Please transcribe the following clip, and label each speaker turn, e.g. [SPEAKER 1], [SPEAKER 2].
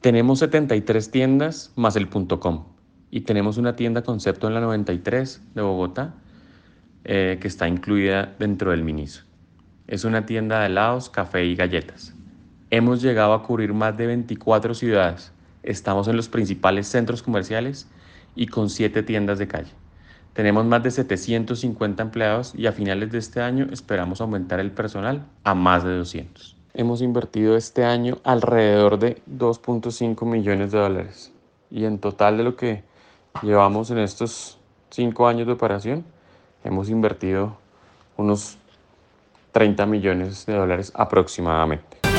[SPEAKER 1] Tenemos 73 tiendas más el .com y tenemos una tienda concepto en la 93 de Bogotá eh, que está incluida dentro del Miniso. Es una tienda de helados, café y galletas. Hemos llegado a cubrir más de 24 ciudades. Estamos en los principales centros comerciales y con 7 tiendas de calle. Tenemos más de 750 empleados y a finales de este año esperamos aumentar el personal a más de 200. Hemos invertido este año alrededor de 2.5 millones de dólares y en total de lo que llevamos en estos 5 años de operación hemos invertido unos 30 millones de dólares aproximadamente.